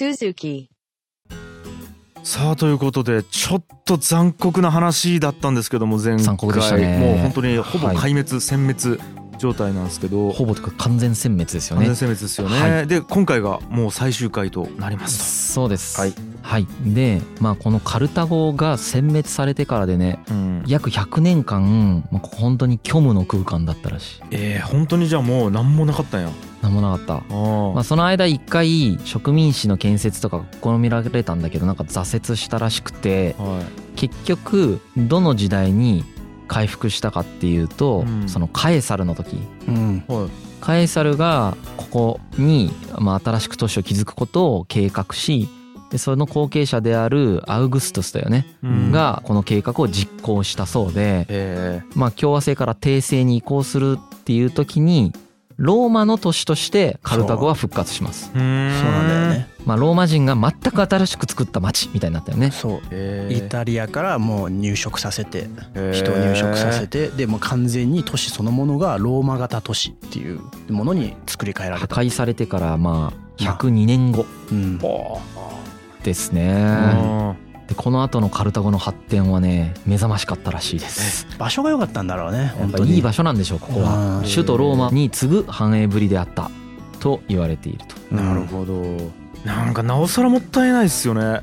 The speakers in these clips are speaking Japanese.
Suzuki. さあということでちょっと残酷な話だったんですけども前回。残酷でしたね。もう本当にほぼ壊滅、殲滅状態なんですけどほぼとか完全殲滅ですよね。完全殲滅ですよね、はで今回がもう最終回となりますそうです。はい。はい。でまあこのカルタゴが殲滅されてからでねと、うん、約100年間、まあ、本当に虚無の空間だったらしい。えー、本当にじゃあもう何もなかったんや。なんもなかった。まあ、その間一回植民地の建設とか試みられたんだけどなんか挫折したらしくてはい。結局どの時代に回復したかっていうと、うん。そのカエサルの時。うん。はい。カエサルがここに、まあ、新しく都市を築くことを計画しでその後継者であるアウグストゥスだよね、うん。がこの計画を実行したそうで、えまあ、共和制から帝政に移行するっていう時にローマの都市としてカルタゴは復活します。そうなんだよねまあ、ローマ人が全く新しく作った町みたいになったよね。そうえーイタリアからもう入植させてえー人を入植させてでもう完全に都市そのものがローマ型都市っていうものに作り変えら破れた。壊されてからまあ102年後うんですあね。ーでこの後のカルタゴの発展はね目覚ましかったらしいです。場所が良かったんだろうね本当に。ぱいい場所なんでしょうここは。うん。首都ローマに次ぐ繁栄ぶりであったと言われていると。なるほど。なんかなおさらもったいないですよね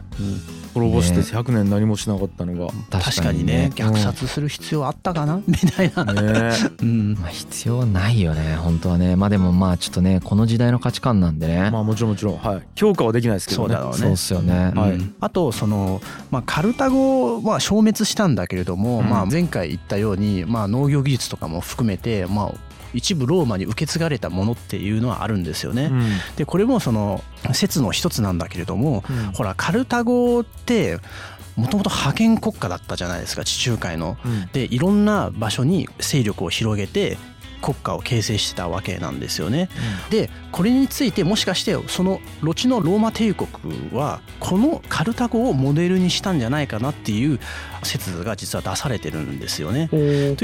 滅ぼしてね。100年何もしなかったのが。確かにね。虐殺する必要あったかな？みたいな、ね。うん。まあ必要はないよね本当はね。まあでもまあちょっとねこの時代の価値観なんでね、まあもちろんもちろん。はい。評価はできないですけどね。そうだろうね。そうっすよね。はい。うんあとその、まあ、カルタゴは消滅したんだけれども、うん。まあ、前回言ったように、まあ、農業技術とかも含めて、まあ、一部ローマに受け継がれたものっていうのはあるんですよね。うんでこれもその説の一つなんだけれどもうんほらカルタゴってもともと覇権国家だったじゃないですか地中海の。うんでいろんな場所に勢力を広げて国家を形成してたわけなんですよね。でこれについてもしかしてその後のローマ帝国はこのカルタゴをモデルにしたんじゃないかなっていう説が実は出されてるんですよね。と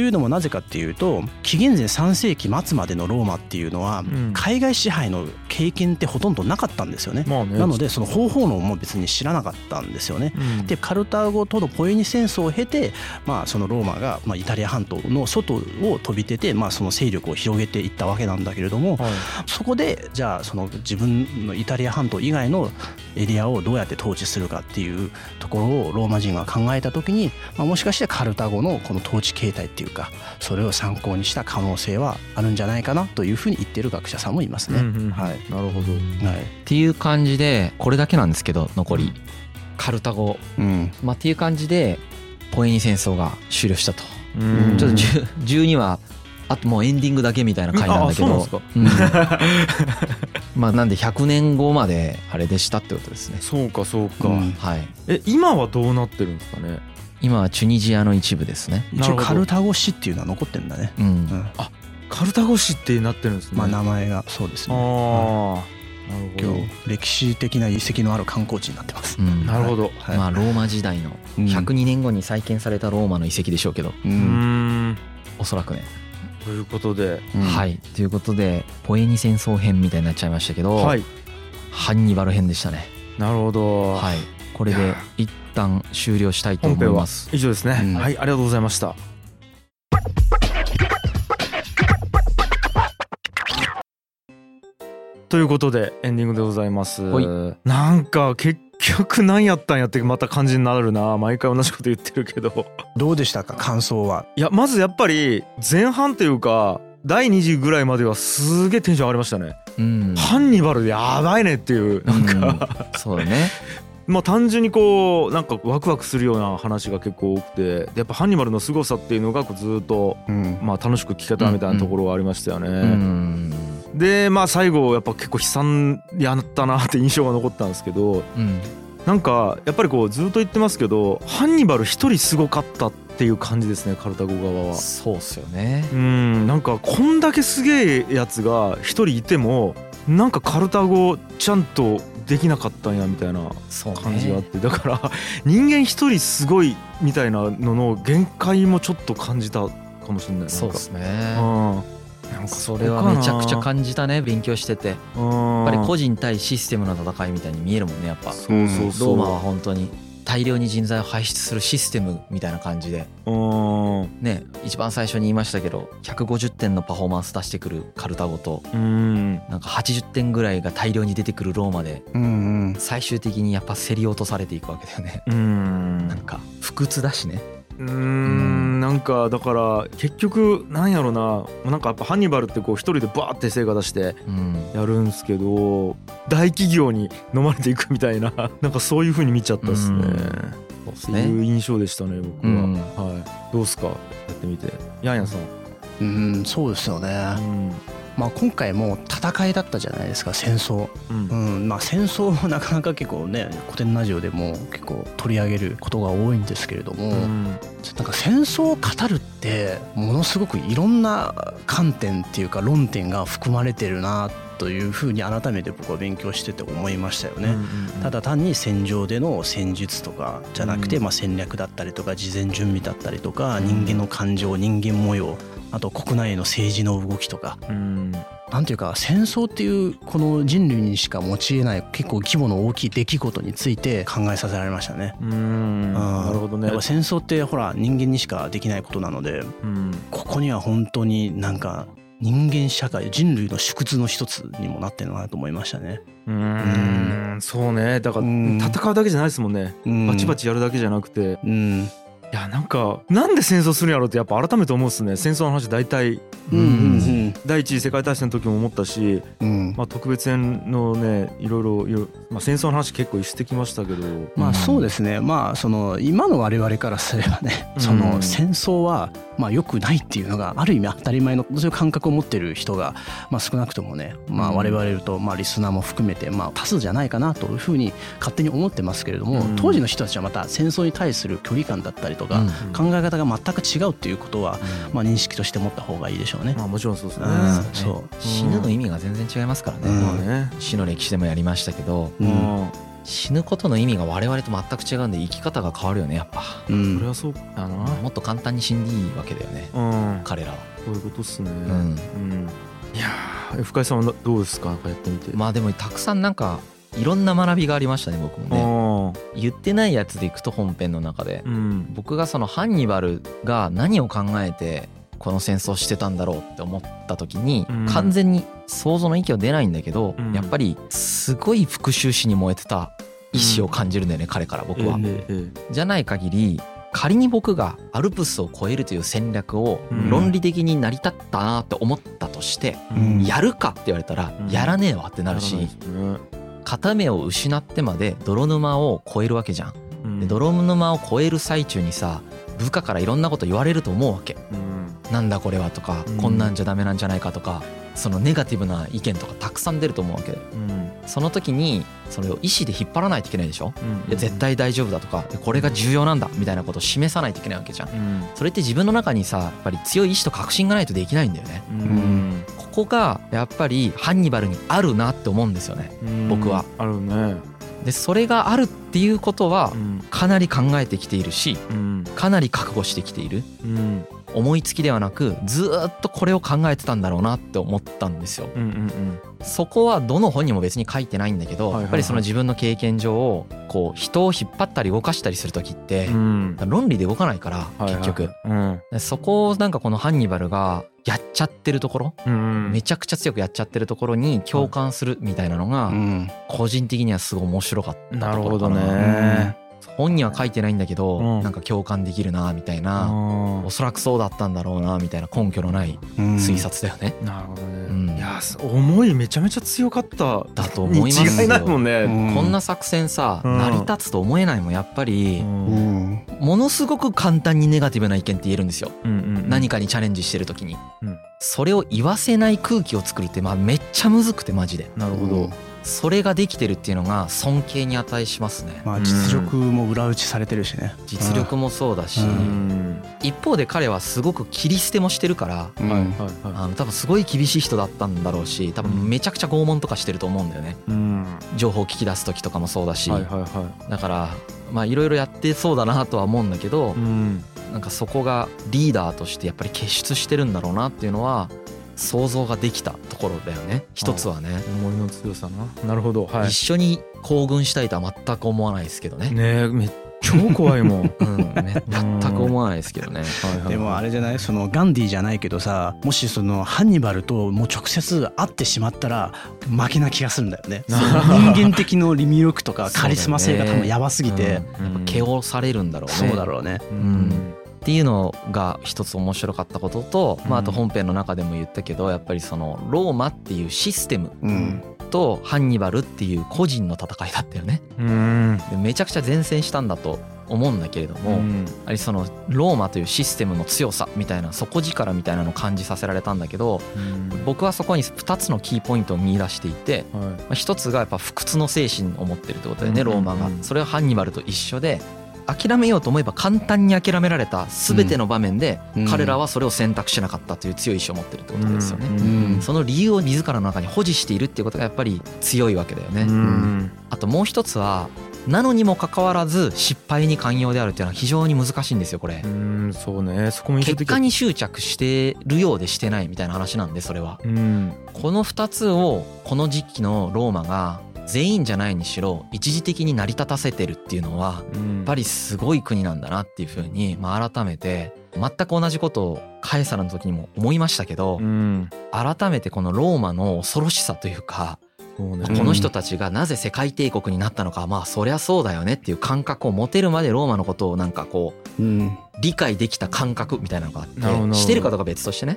いうのもなぜかっていうと紀元前3世紀末までのローマっていうのはん海外支配の経験ってほとんどなかったんですよね。まあねなのでその方法論も別に知らなかったんですよね。うんでカルタゴとのポエニ戦争を経て、まあ、そのローマが、まあ、イタリア半島の外を飛び出て、まあ、その勢力を広げていったわけなんだけれどもはいそこでじゃあその自分のイタリア半島以外のエリアをどうやって統治するかっていうところをローマ人が考えた時に、まあ、もしかしてカルタゴのこの統治形態っていうかそれを参考にした可能性はあるんじゃないかなというふうに言ってる学者さんもいますね。うんうんはい。なるほど。はい。っていう感じでこれだけなんですけど残りカルタゴ、うん。まあ、っていう感じでポエニ戦争が終了したと、うん。ちょっと10 12はあともうエンディングだけみたいな回なんだけど。まあなんで100年後まであれでしたってことですね。そうかそうか、うん。はい。え今はどうなってるんですかね？今はチュニジアの一部ですね。一応カルタゴ市っていうのは残ってるんだね。うん。うん。カルタゴ市ってなってるんですね。まあ名前がそうですあね。あなる今ほ日歴史的な遺跡のある観光地になってます。うん。ど なるほど。はい。まあローマ時代のうん。102年後に再建されたローマの遺跡でしょうけど。ううんん。おそらくね、ということで。うん。はい。ということでポエニ戦争編みたいになっちゃいましたけど、はい。ハンニバル編でしたね。なるほど。はい。これで一旦終了したいと思います。以上ですね、うん。はい。ありがとうございました。ということでエンディングでございます。はい。なんか結局何やったんやってまた感じになるな。毎回同じこと言ってるけど。どうでしたか？感想は。いやまずやっぱり前半っていうか第2次ぐらいまではすげえテンション上がりましたね、うん。ハンニバルやばいねっていうなんか、うん。そうだね。まあ単純にこうなんかワクワクするような話が結構多くてでやっぱハンニバルの凄さっていうのがこうずっとうん。まあ楽しく聞けたみたいなところがありましたよね。うんでまあ最後やっぱ結構悲惨やったなって印象が残ったんですけどうん。なんかやっぱりこうずっと言ってますけどハンニバル一人すごかったっていう感じですねカルタゴ側は。そうっすよね。うんなんかこんだけすげえやつが一人いてもなんかカルタゴちゃんとできなかったんやみたいな感じがあってだから人間一人すごいみたいなのの限界もちょっと感じたかもしれないそうですね。うんなんかそれはめちゃくちゃ感じたね勉強してて。やっやぱり個人対システムの戦いみたいに見えるもんねやっぱ。そうそうそう。ローマは本当に大量に人材を輩出するシステムみたいな感じで。うん。ね一番最初に言いましたけど150点のパフォーマンス出してくるカルタゴとうん。なんか80点ぐらいが大量に出てくるローマで最終的にやっぱ競り落とされていくわけだよね。うん。なんか不屈だしね。うーんなんかだから結局なんやろな。なんかやっぱハンニバルってこう一人でバーって成果出してうん。やるんすけど大企業に飲まれていくみたいな。なんかそういう風に見ちゃったっすね。そうですね。ていう印象でしたね僕は、うん。はい。どうっすか？やってみて。ヤンヤンさん、うんそうですよね、うんまあ、今回も戦いだったじゃないですか戦争、うん。うん。まあ、戦争もなかなか結構ね古典ラジオでも結構取り上げることが多いんですけれども、うん。なんか戦争を語るってものすごくいろんな観点っていうか論点が含まれてるなというふうに改めて僕は勉強してて思いましたよね。ただ単に戦場での戦術とかじゃなくて、うん。まあ、戦略だったりとか事前準備だったりとか人間の感情人間模様あと国内の政治の動きとか。うん。なんていうか戦争っていうこの人類にしか持ちえない結構規模の大きい出来事について考えさせられましたね。うん。なるほどね。戦争ってほら人間にしかできないことなのでうん。ここには本当になんか人間社会人類の縮図の一つにもなってるのかなと思いましたね。うーん。そうね。だからうん。戦うだけじゃないですもんね。うん。バチバチやるだけじゃなくて。うんいやなんかなんで戦争するんやろうってやっぱ改めて思うっすね。戦争の話大体うんうん第一次世界大戦の時も思ったし、うん。うんまあ、特別編のねいろいろいろ、まあ、戦争の話結構してきましたけど。まあそうですね。まあその今の我々からすればねうん。その戦争はまあ良くないっていうのがある意味当たり前のそういう感覚を持ってる人がまあ少なくともねまあうん。我々とまあリスナーも含めてまあ多数じゃないかなというふうに勝手に思ってますけれどもうん。当時の人たちはまた戦争に対する距離感だったりとかうん考え方が全く違うっていうことはまあ認識として持った方がいいでしょうね。まあもちろんそうですね。うんそそう死ぬの意味が全然違いますからね。死の歴史でもやりましたけど。死ぬことの意味が我々と全く違うんで生き方が変わるよねやっぱうんそれはそうだな。もっと簡単に死んでいいわけだよねうん。彼らはそういうことっすね。んうん。いやー深井さんはどうですか？やってみて。まあでもたくさんなんかいろんな学びがありましたね僕もねあ言ってないやつでいくと本編の中でーうん。僕がそのハンニバルが何を考えてこの戦争してたんだろうって思った時にうん。完全に想像の域は出ないんだけどうん。やっぱりすごい復讐心に燃えてた意志を感じるんだよね彼から僕は。じゃない限り仮に僕がアルプスを越えるという戦略をうん。論理的に成り立ったなって思ったとしてやるかって言われたらうん。やらねえわってなるし片目を失ってまで泥沼を越えるわけじゃん。で泥沼を越える最中にさ部下からいろんなこと言われると思うわけ。なんだこれはとかうん。こんなんじゃダメなんじゃないかとかそのネガティブな意見とかたくさん出ると思うわけ。でその時にそれを意思で引っ張らないといけないでしょ？いや絶対大丈夫だとかこれが重要なんだみたいなことを示さないといけないわけじゃん。それって自分の中にさやっぱり強い意志と確信がないとできないんだよねここがやっぱりハンニバルにあるなって思うんですよね。僕は。あるね。でそれがあるっていうことはかなり考えてきているしかなり覚悟してきている。思いつきではなくずーっとこれを考えてたんだろうなって思ったんですよ。そこはどの本にも別に書いてないんだけどやっぱりその自分の経験上こう人を引っ張ったり動かしたりする時って論理で動かないから結局。でそこをなんかこのハンニバルがやっちゃってるところ？めちゃくちゃ強くやっちゃってるところに共感するみたいなのがうん。個人的にはすごい面白かったなるほどところかな。ね本には書いてないんだけどうん。なんか共感できるなみたいなおそらくそうだったんだろうなみたいな根拠のないうん。推察だよね。なるほどうん。ねいや思いめちゃめちゃ強かった。だと思います違いないもんね。うん。こんな作戦さうん。成り立つと思えないもんやっぱり。うん。ものすごく簡単にネガティブな意見って言えるんですよ。何かかにチャレンジしてる時に。うん。それを言わせない空気を作るってまあめっちゃむずくてマジで。なるほどそれができてるっていうのが尊敬に値しますね。まあ実力も裏打ちされてるしね。実力もそうだしうん。一方で彼はすごく切り捨てもしてるからうん。はいはいはあの多分すごい厳しい人だったんだろうし多分めちゃくちゃ拷問とかしてると思うんだよね。いうん。情報を聞き出す時とかもそうだし。はいはいはだからまあいろいろやってそうだなとは思うんだけどいうん。なんかそこがリーダーとしてやっぱり傑出してるんだろうなっていうのは想像ができたところだよね。一つはね。思いの強さな。なるほど、はい、一緒に行軍したいとは全く思わないですけどね。ねめっ超怖いもん、うん、全く思わないですけどね、でもあれじゃない？そのガンディじゃないけどさもしそのハンニバルともう直接会ってしまったら負けな気がするんだよね。人間的のリミ力とかカリスマ性が多分やばすぎて、うん、毛をされるんだろうね。そうだろうね、うんっていうのが一つ面白かったことと、まあ、あと本編の中でも言ったけどやっぱりそのローマっていうシステムとハンニバルっていう個人の戦いだったよね。でめちゃくちゃ前線したんだと思うんだけれども、やはりそのローマというシステムの強さみたいな底力みたいなのを感じさせられたんだけど、僕はそこに2つのキーポイントを見出していて、まあ、1つがやっぱ不屈の精神を持ってるってことでねローマが。それはハンニバルと一緒で諦めようと思えば簡単に諦められた全ての場面で彼らはそれを選択しなかったという強い意志を持ってるってことですよね。その理由を自らの中に保持しているっていうことがやっぱり強いわけだよね。あともう一つはなのにもかかわらず失敗に寛容であるっていうのは非常に難しいんですよこれ。うんそうねそこも結果に執着してるようでしてないみたいな話なんでそれは。この2つをこの時期のローマが全員じゃないにしろ一時的に成り立たせてるっていうのはやっぱりすごい国なんだなっていうふうにまあ改めて全く同じことをカエサルの時にも思いましたけど改めてこのローマの恐ろしさというかこの人たちがなぜ世界帝国になったのかまあそりゃそうだよねっていう感覚を持てるまでローマのことをなんかこう理解できた感覚みたいなのがあってしてるかどうか別としてね。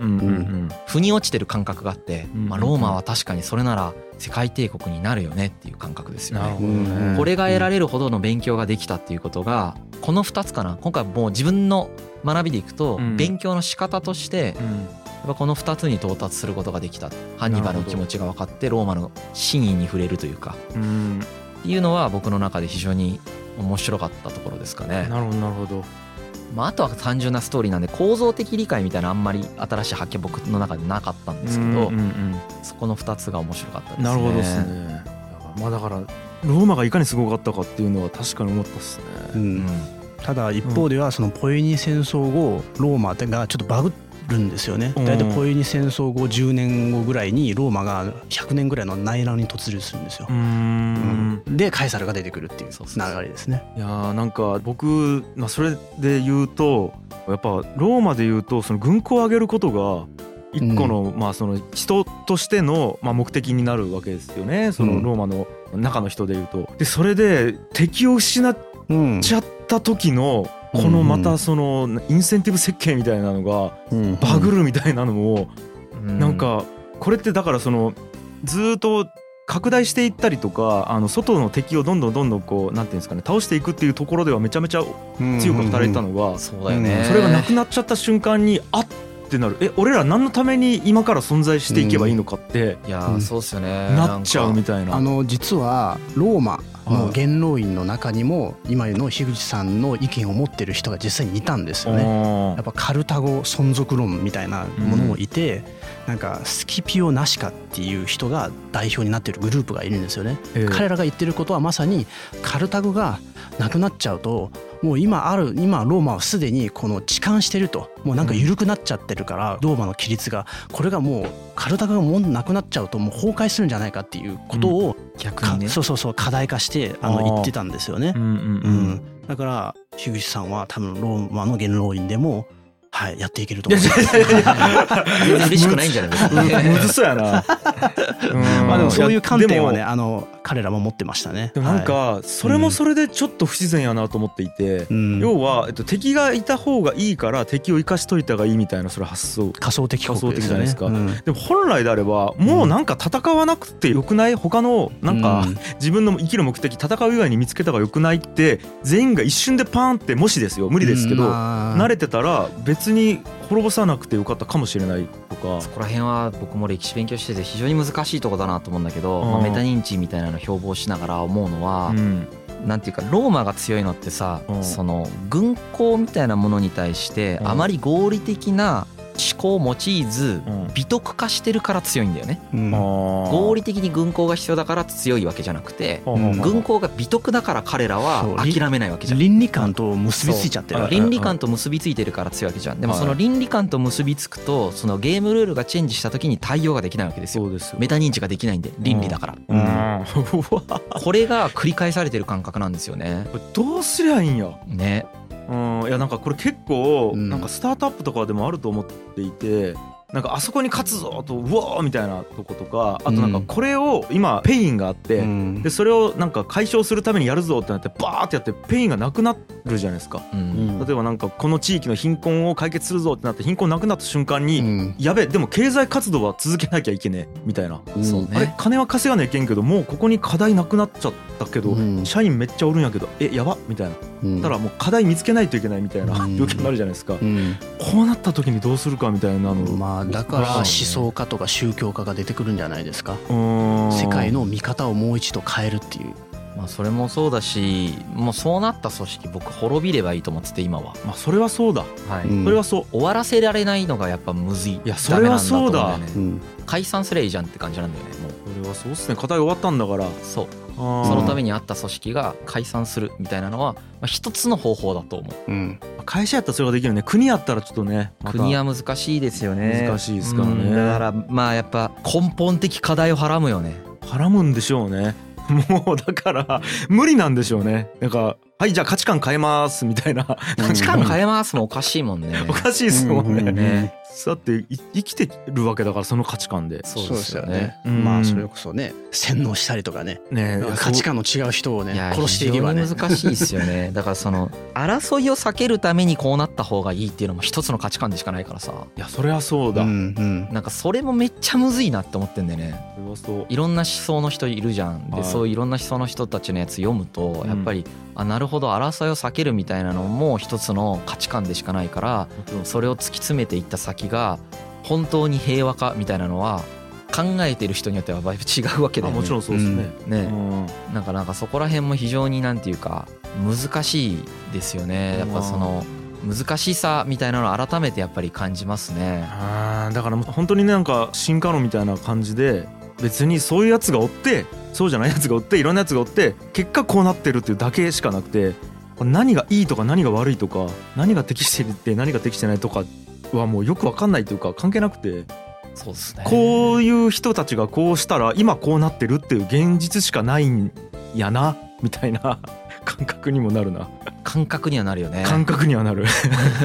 腑に落ちてる感覚があってまあローマは確かにそれなら世界帝国になるよねっていう感覚ですよね。これが得られるほどの勉強ができたっていうことがこの2つかな。今回もう自分の学びでいくと勉強の仕方としてぱこの2つに到達することができたハンニバルの気持ちが分かってローマの真意に触れるというかっていうのは僕の中で非常に面白かったところですかね。なるほどなるほどまあ、あとは単純なストーリーなんで構造的理解みたいなあんまり新しい発見僕の中でなかったんですけど、そこの2つが面白かったですね。なるほどですね。まあだからローマがいかにすごかったかっていうのは確かに思ったっすね。うん、ただ一方ではそのポエニ戦争後ローマがちょっとバグっるんですよね。大体ポエニ戦争後10年後ぐらいにローマが100年ぐらいの内乱に突入するんですよ。うん、でカエサルが出てくるっていう流れですね。いやーなんか僕、まあ、それで言うとやっぱローマで言うとその軍港を上げることが一個の、まあその人としてのまあ目的になるわけですよね。そのローマの中の人でいうと。でそれで敵を失っちゃった時のこのまたそのインセンティブ設計みたいなのがバグるみたいなのをなんかこれってだからそのずっと拡大していったりとかあの外の敵をどんどんどんどんこうなんていうんですかね倒していくっていうところではめちゃめちゃ強く働いたのがそれがなくなっちゃった瞬間にあっってなる。え俺ら何のために今から存在していけばいいのかって、いやそうっすよね。なっちゃうみたいな。あの実はローマの元老院の中にも今の樋口さんの意見を持ってる人が実際にいたんですよね。やっぱカルタゴ存続論みたいなものもいて、なんかスキピオナシカっていう人が代表になってるグループがいるんですよね、彼らが言ってることはまさにカルタゴがなくなっちゃうともう今ある今ローマはすでにこの痴漢してると。もうなんか緩くなっちゃってるからローマの規律が。これがもうカルタゴがもうなくなっちゃうともう崩壊するんじゃないかっていうことを、逆にね。そうそうそう課題化してあの言ってたんですよね。うん、だから樋口さんは多分ローマの元老院でもはい、やっていけると思います。嬉しくないんじゃないですか？むずそうやな。まあでもそういう観点はね、あの彼らも持ってましたね。でもなんかそれもそれでちょっと不自然やなと思っていて、要はえっと敵がいた方がいいから敵を生かしといた方がいいみたいなそれ発想。仮想的仮想的じゃないですか。でも本来であればもうなんか戦わなくてよくない他のなんか自分の生きる目的戦う以外に見つけた方がよくないって全員が一瞬でパーンってもしですよ無理ですけど慣れてたら別別に滅ぼさなくてよかったかもしれないとか。そこら辺は僕も歴史勉強してて非常に難しいとこだなと思うんだけど、まあ、メタ認知みたいなの標榜しながら思うのは、うん、なんていうかローマが強いのってさ、うん、その軍港みたいなものに対してあまり合理的な考を用いず美徳化してるから強いんだよね、うん。合理的に軍港が必要だから強いわけじゃなくてん軍港が美徳だから彼らは諦めないわけじゃん。倫理観と結びついちゃってる倫理観と結びついてるから強いわけじゃん。でもその倫理観と結びつくとそのゲームルールがチェンジした時に対応ができないわけですよ。そうですよ。メタ認知ができないんで倫理だから。うん。うわ。これが繰り返されてる感覚なんですよね。これどうすりゃいいんや。ねうん。いやなんかこれ結構うん。なんかスタートアップとかでもあると思っていてなんかあそこに勝つぞとうわーみたいなとことかあとなんかこれを今 pain があってうん。でそれをなんか解消するためにやるぞってなってバーってやって pain がなくなるじゃないですか。ううん。ん例えばなんかこの地域の貧困を解決するぞってなって貧困なくなった瞬間にうん。やべえでも経済活動は続けなきゃいけねえみたいな。あれね金は稼がなきゃいけんけどもうここに課題なくなっちゃったけどうん。社員めっちゃおるんやけどえやばみたいな。うん。ただもう課題見つけないといけないみたいなうん。病気になるじゃないですか。うん。こうなった時にどうするかみたいなのまあだから思想家とか宗教家が出てくるんじゃないですか。世界の見方をもう一度変えるっていう。まあそれもそうだしもうそうなった組織僕滅びればいいと思ってて今は。まあそれはそうだ。はい。うん。それはそう終わらせられないのがやっぱむずいいやそれはそうだ。うん。解散すりゃいいじゃんって感じなんだよねもう。それはそうっすね。課題終わったんだから。そうそそのためにあった組織が解散するみたいなのはまあ一つの方法だと思う。うん。会社やったらそれができるね。国やったらちょっとねまた。国は難しいですよね。難しいですからね。うん。だからまあやっぱ根本的課題をはらむよね。はらむんでしょうね。もうだから無理なんでしょうね。なんかはいじゃあ価値観変えますみたいな。価値観変えますもおかしいもんね。おかしいですもんね、うん。ねだってい生きてるわけだからその価値観で。そうですよね。うん。まあそれこそね洗脳したりとかね。ねえ価値観の違う人をね殺していけばね。非常に難しいですよね。だからその争いを避けるためにこうなった方がいいっていうのも一つの価値観でしかないからさいやそれはそうだ、うそんうん。なんかそれもめっちゃむずいなって思ってんだよね。いろんな思想の人いるじゃん。ではい。そういういろんな思想の人たちのやつ読むとうん。やっぱりあなるほど争いを避けるみたいなのも一つの価値観でしかないからそれを突き詰めていった先が本当に平和かみたいなのは考えてる人によってはだいぶ違うわけだよね。あもちろんそうですね、ね。うん。なんかなんかそこら辺も非常になんていうか難しいですよね。やっぱその難しさみたいなのを改めてやっぱり感じますね。だから本当にねなんか進化論みたいな感じで別にそういうやつがおってそうじゃないやつがおっていろんなやつがおって結果こうなってるっていうだけしかなくて何がいいとか何が悪いとか何が適してるって何が適してないとかはもうよく分かんないというか関係なくてそうですね。こういう人たちがこうしたら今こうなってるっていう現実しかないんやなみたいな 感覚にもなるな。感覚にはなるよね。感覚にはなる。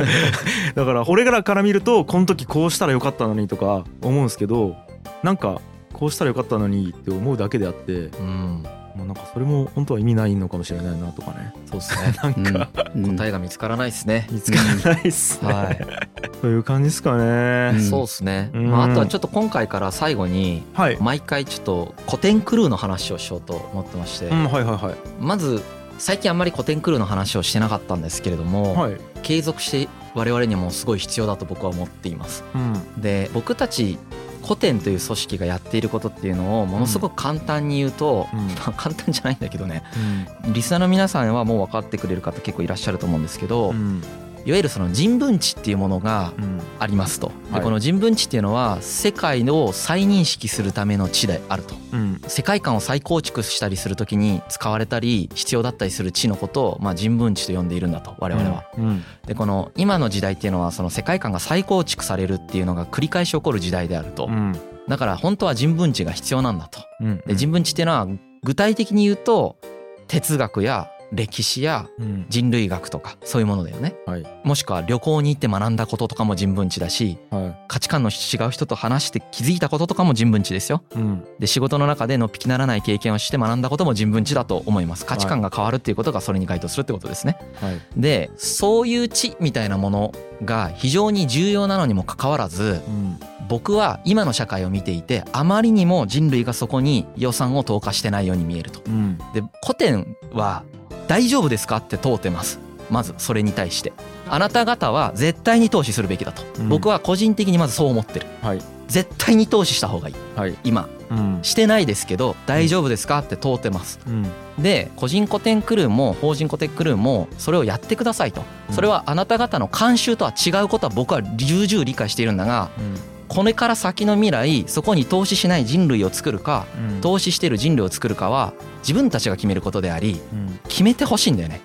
だから俺らから見るとこの時こうしたらよかったのにとか思うんですけどなんかこうしたらよかったのにって思うだけであってうんもうなんかそれも本当は意味ないのかもしれないなとかね。そうですね。なんか。うん。答えが見つからないですね。見つからないっすね、はい。という感じですかね、ん。そうですね。うん。まああとはちょっと今回から最後にはい、毎回ちょっと古典クルーの話をしようと思ってまして。うん、はいはいはい。まず最近あんまり古典クルーの話をしてなかったんですけれどもはい、継続して我々にもすごい必要だと僕は思っています。うん。で僕たち古典という組織がやっていることっていうのをものすごく簡単に言うと、うん。ま あ簡単じゃないんだけどね。リスナーの皆さんはもう分かってくれる方結構いらっしゃると思うんですけど、うんいわゆるその人文知っていうものがうん。ありますと。ではい。この人文知っていうのは世界を再認識するための知であると。うん。世界観を再構築したりするときに使われたり必要だったりする知のことをまあ人文知と呼んでいるんだと我々は。うん。でこの今の時代っていうのはその世界観が再構築されるっていうのが繰り返し起こる時代であると。うん。だから本当は人文知が必要なんだと。うん。で人文知っていうのは具体的に言うと哲学や歴史やうん。人類学とかそういうものだよね。はい。もしくは旅行に行って学んだこととかも人文知だしは価値観の違う人と話して気づいたこととかも人文知ですよ。いうん。で仕事の中でのっぴきならない経験をして学んだことも人文知だと思います。価値観が変わるっていうことがそれに該当するってことですね。はい。でそういう知みたいなものが非常に重要なのにもかかわらずうん。僕は今の社会を見ていてあまりにも人類がそこに予算を投下してないように見えると。うん。で古典は大丈夫ですか？って問うてます。まずそれに対して。あなた方は絶対に投資するべきだと、うん。僕は個人的にまずそう思ってる。はい。絶対に投資した方がいい、はい、今、うん、してないですけど大丈夫ですか？って通ってます、うん、で個人古典クルーも法人古典クルーもそれをやってくださいと。それはあなた方の慣習とは違うことは僕は重々理解しているんだが、これから先の未来そこに投資しない人類を作るか、投資してる人類を作るかは自分たちが決めることであり、決めてほしいんだよね、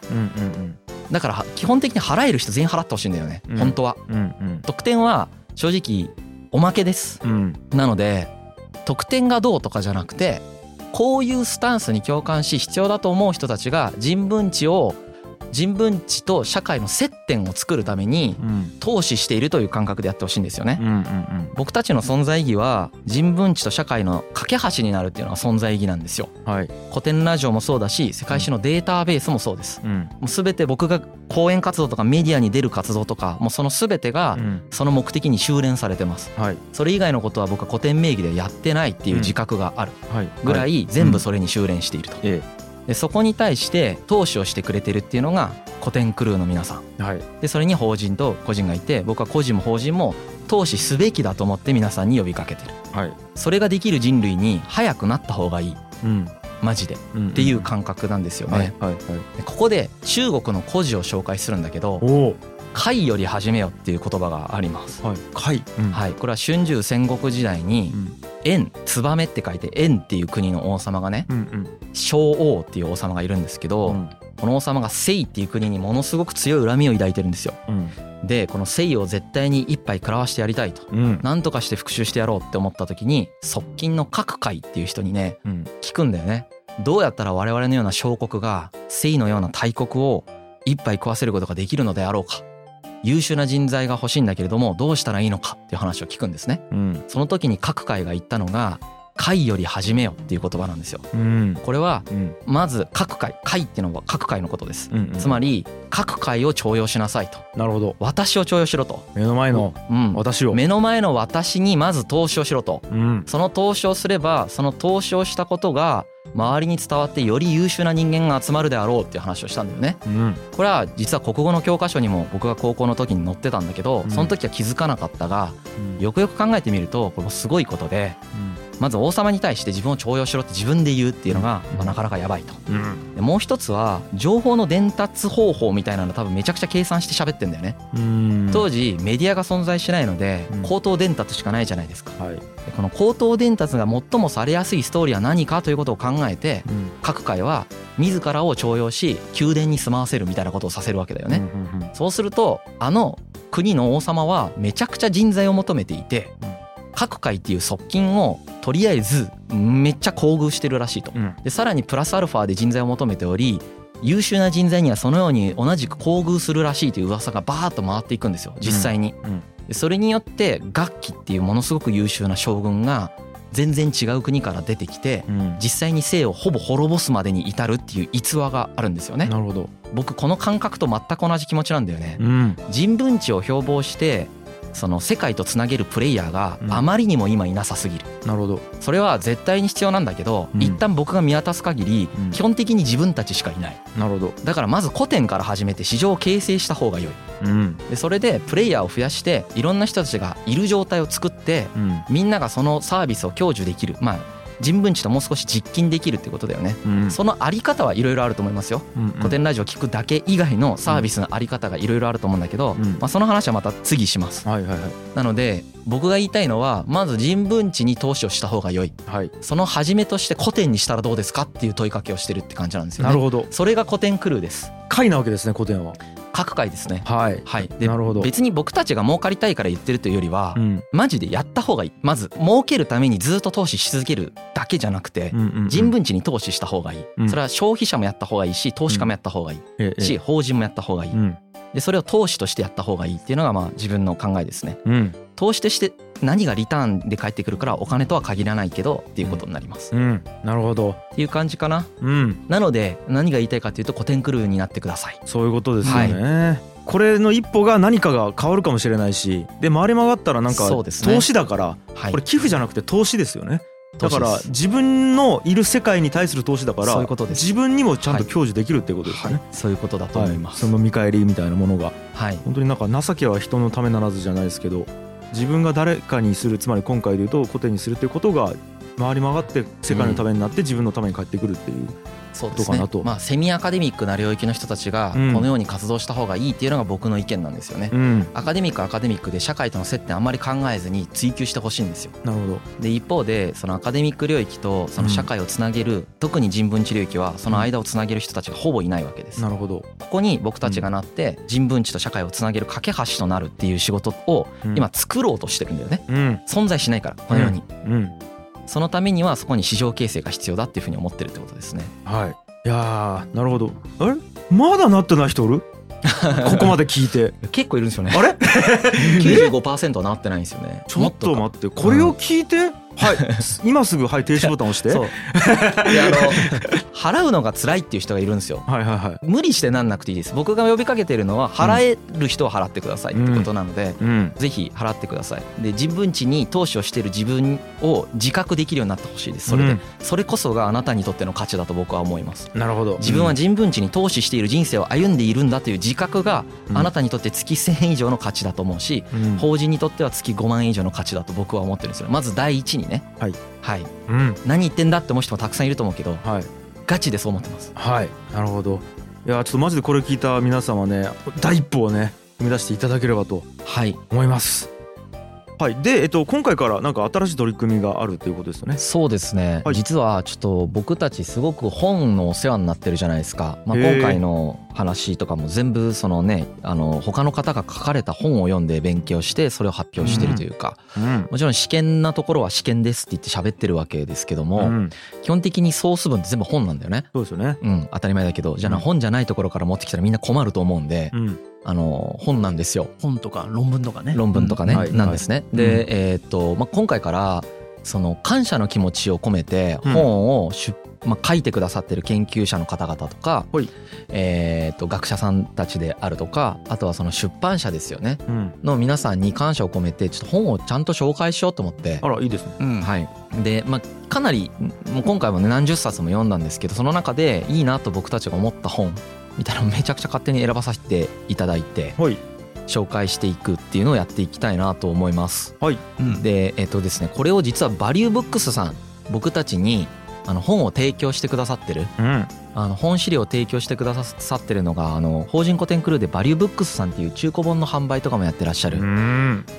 だから基本的に払える人全員払ってほしいんだよね、本当は、得点は正直おまけです、なので得点がどうとかじゃなくてこういうスタンスに共感し必要だと思う人たちが人文知を人文知と社会の接点を作るために投資しているという感覚でやってほしいんですよね。僕たちの存在意義は人文知と社会の架け橋になるっていうのが存在意義なんですよ。はい、古典ラジオもそうだし世界史のデータベースもそうです。うん、もう全て僕が講演活動とかメディアに出る活動とかもうその全てがその目的に修練されてます。はい、それ以外のことは僕は古典名義でやってないっていう自覚があるぐらい。全部それに修練していると。ええでそこに対して投資をしてくれてるっていうのが古典クルーの皆さん、はい、でそれに法人と個人がいて僕は個人も法人も投資すべきだと思って皆さんに呼びかけてる、はい、それができる人類に早くなった方がいい、うん、マジで、っていう感覚なんですよね、はいはいはい、ここで中国の故事を紹介するんだけど貝より始めよっていう言葉があります。はい、貝、うん、はい、これは春秋戦国時代に、燕燕って書いて燕っていう国の王様がね、うんうん、小王っていう王様がいるんですけど、うん、この王様が清っていう国にものすごく強い恨みを抱いてるんですよ。うん、でこの清を絶対に一杯食らわしてやりたいと、うん、何とかして復讐してやろうって思った時に側近の各界っていう人にね、聞くんだよね。どうやったら我々のような小国が清のような大国を一杯食わせることができるのであろうか優秀な人材が欲しいんだけれどもどうしたらいいのかっていう話を聞くんですね、うん、その時に各界が言ったのが会より始めよっていう言葉なんですよ、うん、これはまず各界会っていうのは各界のことです、うんうん、つまり各界を重用しなさいと。なるほど。私を重用しろと。目の前の私を、目の前の私にまず投資をしろと、その投資をすればその投資をしたことが周りに伝わってより優秀な人間が集まるであろうっていう話をしたんだよね、うん、これは実は国語の教科書にも僕が高校の時に載ってたんだけどその時は気づかなかったがよくよく考えてみるとこれもすごいことでまず王様に対して自分を重用しろって自分で言うっていうのがまあなかなかやばいと、でもう一つは情報の伝達方法みたいなの多分めちゃくちゃ計算して喋ってんだよね。当時メディアが存在しないので口頭伝達しかないじゃないですか、はい、この口頭伝達が最もされやすいストーリーは何かということを考えて各界は自らを重用し宮殿に住まわせるみたいなことをさせるわけだよね、そうするとあの国の王様はめちゃくちゃ人材を求めていて、各界っていう側近をとりあえずめっちゃ厚遇してるらしいと、うん、でさらにプラスアルファで人材を求めており優秀な人材にはそのように同じく厚遇するらしいという噂がバーッと回っていくんですよ実際に、うん。うん、それによって楽器っていうものすごく優秀な将軍が全然違う国から出てきて、実際に生をほぼ滅ぼすまでに至るっていう逸話があるんですよね。なるほど。僕この感覚と全く同じ気持ちなんだよね。人文知を標榜してその世界とつなげるプレイヤーがあまりにも今いなさすぎる、なるほど。それは絶対に必要なんだけど、うん、一旦僕が見渡す限り、基本的に自分たちしかいない。なるほど。だからまず古典から始めて市場を形成した方が良い、うん、でそれでプレイヤーを増やしていろんな人たちがいる状態を作って、うん、みんながそのサービスを享受できる。まあ人文知ともう少し実勤できるってことだよね、うん、そのあり方はいろいろあると思いますよ、うんうん、古典ラジオ聞くだけ以外のサービスのあり方がいろいろあると思うんだけど、うん、まあ、その話はまた次します、はいはいはい、なので僕が言いたいのはまず人文知に投資をした方が良い、はい、その始めとして古典にしたらどうですかっていう問いかけをしてるって感じなんですよね。なるほど。それが古典クルーです。会なわけですね古典は各回ですね。はい。はい。で、なるほど別に僕たちが儲かりたいから言ってるというよりは、うん、マジでやった方がいい。まず、儲けるためにずっと投資し続けるだけじゃなくて、人文地に投資した方がいい、うん。それは消費者もやった方がいいし、投資家もやった方がいい。うん、し、法人もやった方がいい。で、それを投資としてやった方がいいっていうのが、まあ自分の考えですね。投資として何がリターンで返ってくるからお金とは限らないけどっていうことになります。うん、なるほど。っていう感じかな。うん。なので何が言いたいかというと古典クルーになってください。そういうことですよね。はいこれの一歩が何かが変わるかもしれないしで回り曲がったらなんか投資だから、これ寄付じゃなくて投資ですよね。だから自分のいる世界に対する投資だから自分にもちゃんと享受できるっていうことですよね、はいはい、そういうことだと思います、はい、その見返りみたいなものが、はい、本当になんか情けは人のためならずじゃないですけど自分が誰かにするつまり今回で言うとコテにするということが回り回って世界のためになって自分のために返ってくるっていう。そうですね。まあ、セミアカデミックな領域の人たちがこのように活動した方がいいっていうのが僕の意見なんですよね、うん、アカデミックアカデミックで社会との接点あんまり考えずに追求してほしいんですよ。なるほど。で一方でそのアカデミック領域とその社会をつなげる、うん、特に人文地領域はその間をつなげる人たちがほぼいないわけです。なるほど。ここに僕たちがなって人文地と社会をつなげる架け橋となるっていう仕事を今作ろうとしてるんだよね、うん、存在しないからこのように、うんそのためにはそこに市場形成が必要だっていうふうに思ってるってことですね。はい。いやなるほど。あれまだなってない人おる？ここまで聞いて。結構いるんですよね。あれ？95%はなってないんですよね。ちょっと待ってこれを聞いて、はい。今すぐはい停止ボタン押して。そう。であの払うのが辛いっていう人がいるんですよ。はいはいはい。無理してなんなくていいです。僕が呼びかけてるのは払える人は払ってくださいってことなので、うん、ぜひ払ってください。で自分地に投資をしている自分を自覚できるようになってほしいです。それで、うん、それこそがあなたにとっての価値だと僕は思います。なるほど。自分は人文地に投資している人生を歩んでいるんだという自覚があなたにとって月1000円以上の価値だと思うし、うん、法人にとっては月5万円以上の価値だと僕は思ってるんですよ。まず第一にね。はい。はい、うん、何言ってんだって思う人もたくさんいると思うけど、はい、ガチでそう思ってます。はい。なるほど。いやちょっとマジでこれ聞いた皆様ね第一歩をね踏み出していただければと思います、はい、で、えっと、今回からなんか新しい取り組みがあるということですよね。そうですね、はい、実はちょっと僕たちすごく本のお世話になってるじゃないですか、まあ、今回の話とかも全部そのねあの他の方が書かれた本を読んで勉強してそれを発表してるというか、うん。うん、もちろん試験なところは試験ですって言って喋ってるわけですけども、うん、基本的にソース文って全部本なんだよね。そうですよね、うん、当たり前だけどじゃあ本じゃないところから持ってきたらみんな困ると思うんで。あの本なんですよ。本とか論文とかね。論文とかね、うん、なんですね。はい、で、えー、っとまあ今回からその感謝の気持ちを込めて本を出、うん、まあ、書いてくださってる研究者の方々とか、えー、と学者さんたちであるとかあとはその出版社ですよね、うん、の皆さんに感謝を込めてちょっと本をちゃんと紹介しようと思って。あらいいですね、うん、はい。で、まあ、かなりもう今回もね何十冊も読んだんですけどその中でいいなと僕たちが思った本みたいなのをめちゃくちゃ勝手に選ばさせていただいて、はい、紹介していくっていうのをやっていきたいなと思います。はい、でえっ、とですねこれを実はバリューブックスさん僕たちにあの本を提供してくださってる、うん、あの本資料を提供してくださってるのがあの法人古典クルーでバリューブックスさんっていう中古本の販売とかもやってらっしゃる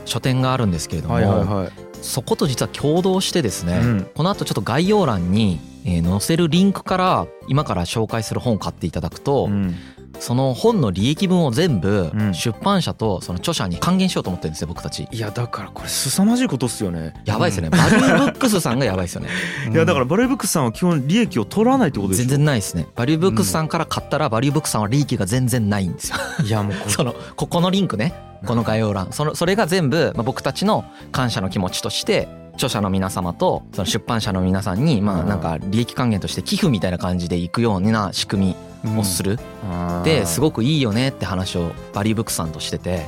書店があるんですけれども、はいはいはい、そこと実は共同してですね、うん、この後ちょっと概要欄に載せるリンクから今から紹介する本を買っていただくと、うん、その本の利益分を全部出版社とその著者に還元しようと思ってるんですよ僕たち。いやだからこれ凄まじいことっすよね。やばいですよね、バリューブックスさんがやばいですよね。いやだからバリューブックスさんは基本利益を取らないってことです全然ないですね。バリューブックスさんから買ったらバリューブックスさんは利益が全然ないんですよ。いやもう そのここのリンクね。この概要欄。そのそれが全部、まあ、僕たちの感謝の気持ちとして著者の皆様とその出版社の皆さんにまあなんか利益還元として寄付みたいな感じでいくような仕組みをする、ですごくいいよねって話をバリーブックさんとしてて、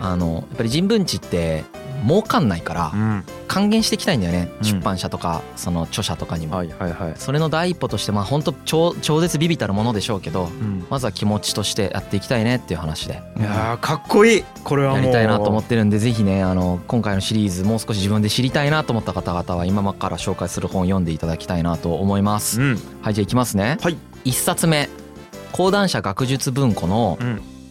あのやっぱり人文地って儲かんないから還元していきたいんだよね、うん、出版社とかその著者とかにも、はいはいはい、それの第一歩としてまあ本当超超絶ビビたるものでしょうけど、うん、まずは気持ちとしてやっていきたいねっていう話で。いやかっこいい。これはやりたいなと思ってるんでぜひねあの今回のシリーズもう少し自分で知りたいなと思った方々は今から紹介する本を読んでいただきたいなと思います、うん、はいじゃあいきますね、はい、1冊目。講談社学術文庫の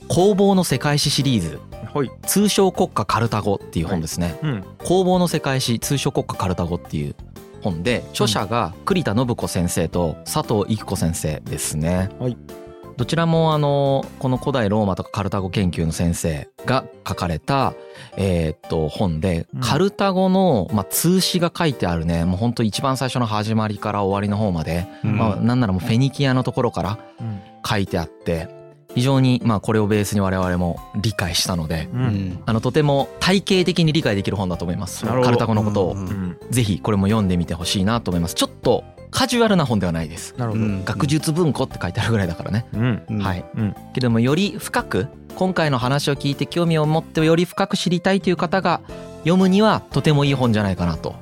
工房の世界史シリーズはい、通称国家カルタゴっていう本ですね、はいうん、工房の世界史通称国家カルタゴっていう本で著者が栗田信子先生と佐藤育子先生ですね、はい、どちらもあのこの古代ローマとかカルタゴ研究の先生が書かれたえっと本でカルタゴのまあ通史が書いてあるね。もう本当一番最初の始まりから終わりの方まで。まあなんならもうフェニキアのところから書いてあって非常にまあこれをベースに我々も理解したので、うん、あのとても体系的に理解できる本だと思います。カルタゴのことを、ぜひこれも読んでみてほしいなと思います。ちょっとカジュアルな本ではないです。なるほど。学術文庫って書いてあるぐらいだからね、うん、はい、うん、けどもより深く今回の話を聞いて興味を持ってより深く知りたいという方が読むにはとてもいい本じゃないかなと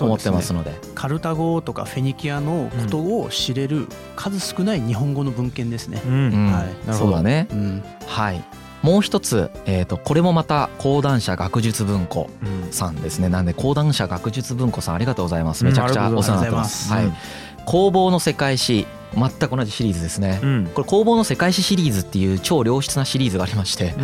思ってますので。はいでね、カルタ語とかフェニキアのことを知れる数少ない日本語の文献ですね。うん、はい、そうだね、うん、はい。もう一つ、えー、とこれもまた講談社学術文庫さんですね。なんで講談社学術文庫さんありがとうございます。めちゃくちゃお世話になってます。はい、工房の世界史全く同じシリーズですね、うん、これ工房の世界史シリーズっていう超良質なシリーズがありまして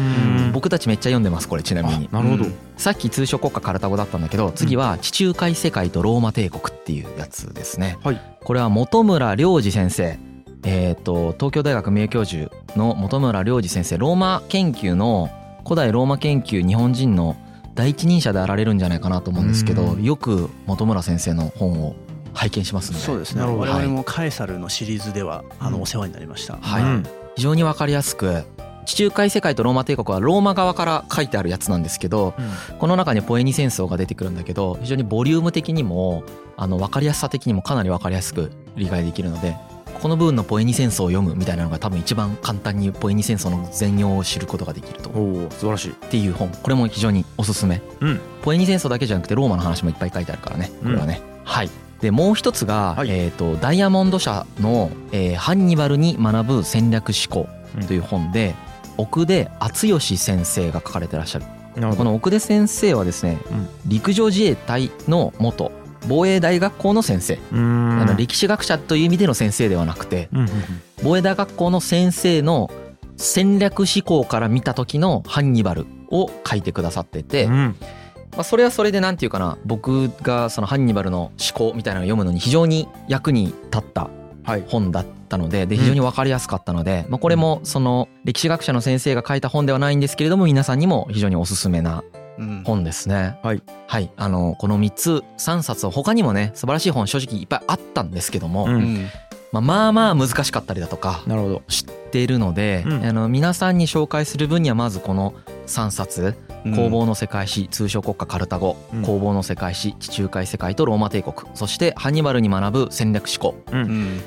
僕たちめっちゃ読んでますこれちなみになるほどさっき通称国家カルタゴだったんだけど次は地中海世界とローマ帝国っていうやつですね、はい、これは本村良二先生えーと、東京大学名誉教授の本村良二先生ローマ研究の古代ローマ研究日本人の第一人者であられるんじゃないかなと思うんですけどよく本村先生の本を拝見しますので。そうですね。我々もカエサルのシリーズではあのお世話になりました、はい、うん、非常に分かりやすく地中海世界とローマ帝国はローマ側から書いてあるやつなんですけど、うん、この中にポエニ戦争が出てくるんだけど非常にボリューム的にもあの分かりやすさ的にもかなり分かりやすく理解できるのでこの部分のポエニ戦争を読むみたいなのが多分一番簡単にポエニ戦争の全容を知ることができると。お素晴らしい。っていう本。これも非常におすすめ、うん、ポエニ戦争だけじゃなくてローマの話もいっぱい書いてあるからね。これはね、うん、はいでもう一つが、はい、えーと、ダイヤモンド社の、えー「ハンニバルに学ぶ戦略思考」という本で、うん、奥出敦義先生が書かれてらっしゃる。この奥出先生はですね、うん、陸上自衛隊の元防衛大学校の先生。あの歴史学者という意味での先生ではなくて防衛大学校の先生の戦略思考から見た時のハンニバルを書いてくださってて、まあ、それはそれで何て言うかな僕がそのハンニバルの思考みたいなのを読むのに非常に役に立った本だったのでで非常に分かりやすかったので、まあ、これもその歴史学者の先生が書いた本ではないんですけれども皆さんにも非常におすすめな本ですね、はい、はい、あのこの3つ3冊他にもね素晴らしい本正直いっぱいあったんですけども、うん、まあ、まあまあ難しかったりだとか知っているので、うん、あの皆さんに紹介する分にはまずこの3冊工房の世界史通称国家カルタゴ、工房の世界史地中海世界とローマ帝国。そしてハンニバルに学ぶ戦略思考、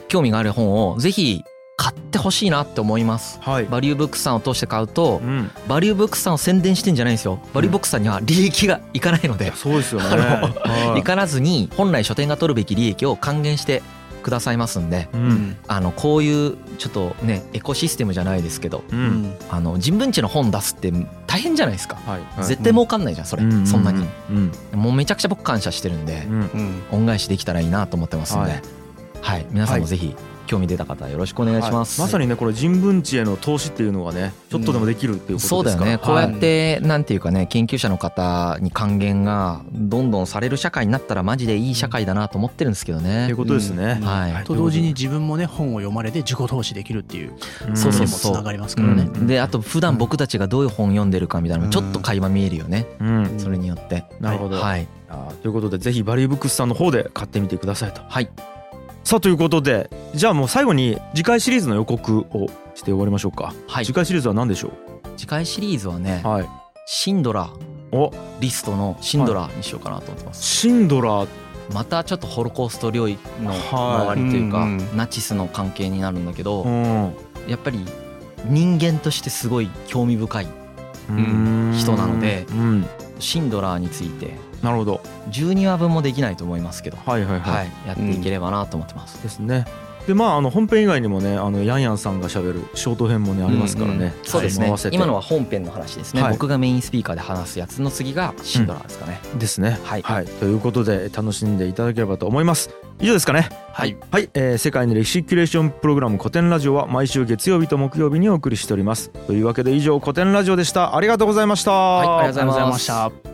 興味がある本をぜひ買ってほしいなって思います、はい、バリューブックスさんを通して買うと、うん、バリューブックスさんを宣伝してんじゃないんですよ。バリューブックスさんには利益がいかないので、うん、そうですよね。いかなずに本来書店が取るべき利益を還元してくださいますんで、うん、あのこういうちょっとねエコシステムじゃないですけど、うん、あの人文地の本出すって大変じゃないですか、はい。はい、絶対儲かんないじゃんそれ、うん、そんなに、もうめちゃくちゃ僕感謝してるんで、恩返しできたらいいなと思ってますんで、はい、はい、皆さんもぜひ興味出た方よろしくお願いします、はい、まさにねこれ人文地への投資っていうのがねちょっとでもできるっていうことですか、うん、そうだよね。こうやってなんていうかね研究者の方に還元がどんどんされる社会になったらマジでいい社会だなと思ってるんですけどね。ということですね。はい、と同時に自分もね本を読まれて自己投資できるっていうそうそうそう。つながりますからね。であと普段僕たちがどういう本読んでるかみたいなのもちょっと垣間見えるよね、うん、それによって。なるほど、はい、ということでぜひバリューブックスさんの方で買ってみてくださいと。はいさあということでじゃあもう最後に次回シリーズの予告をして終わりましょうか、はい、次回シリーズは何でしょう？次回シリーズはね、はい、シンドラー。リストのシンドラーにしようかなと思ってます、シンドラー。またちょっとホロコースト領域の周りというか、ナチスの関係になるんだけど、やっぱり人間としてすごい興味深い人なので、シンドラーについてなるほど。12話分もできないと思いますけど、はいはいはい、はい、やっていければなと思ってます。ですね。でまああの本編以外にもねあのヤンヤンさんがしゃべるショート編もねありますからね、うんうん、そうですね。今のは本編の話ですね、はい、僕がメインスピーカーで話すやつの次がシンドラーですかね、うん、ですね、はい、はい、ということで楽しんでいただければと思います。以上ですかね。はい、はい。えー、世界の歴史キュレーションプログラム古典ラジオは毎週月曜日と木曜日にお送りしております。というわけで以上古典ラジオでした。ありがとうございました。はいありがとうございました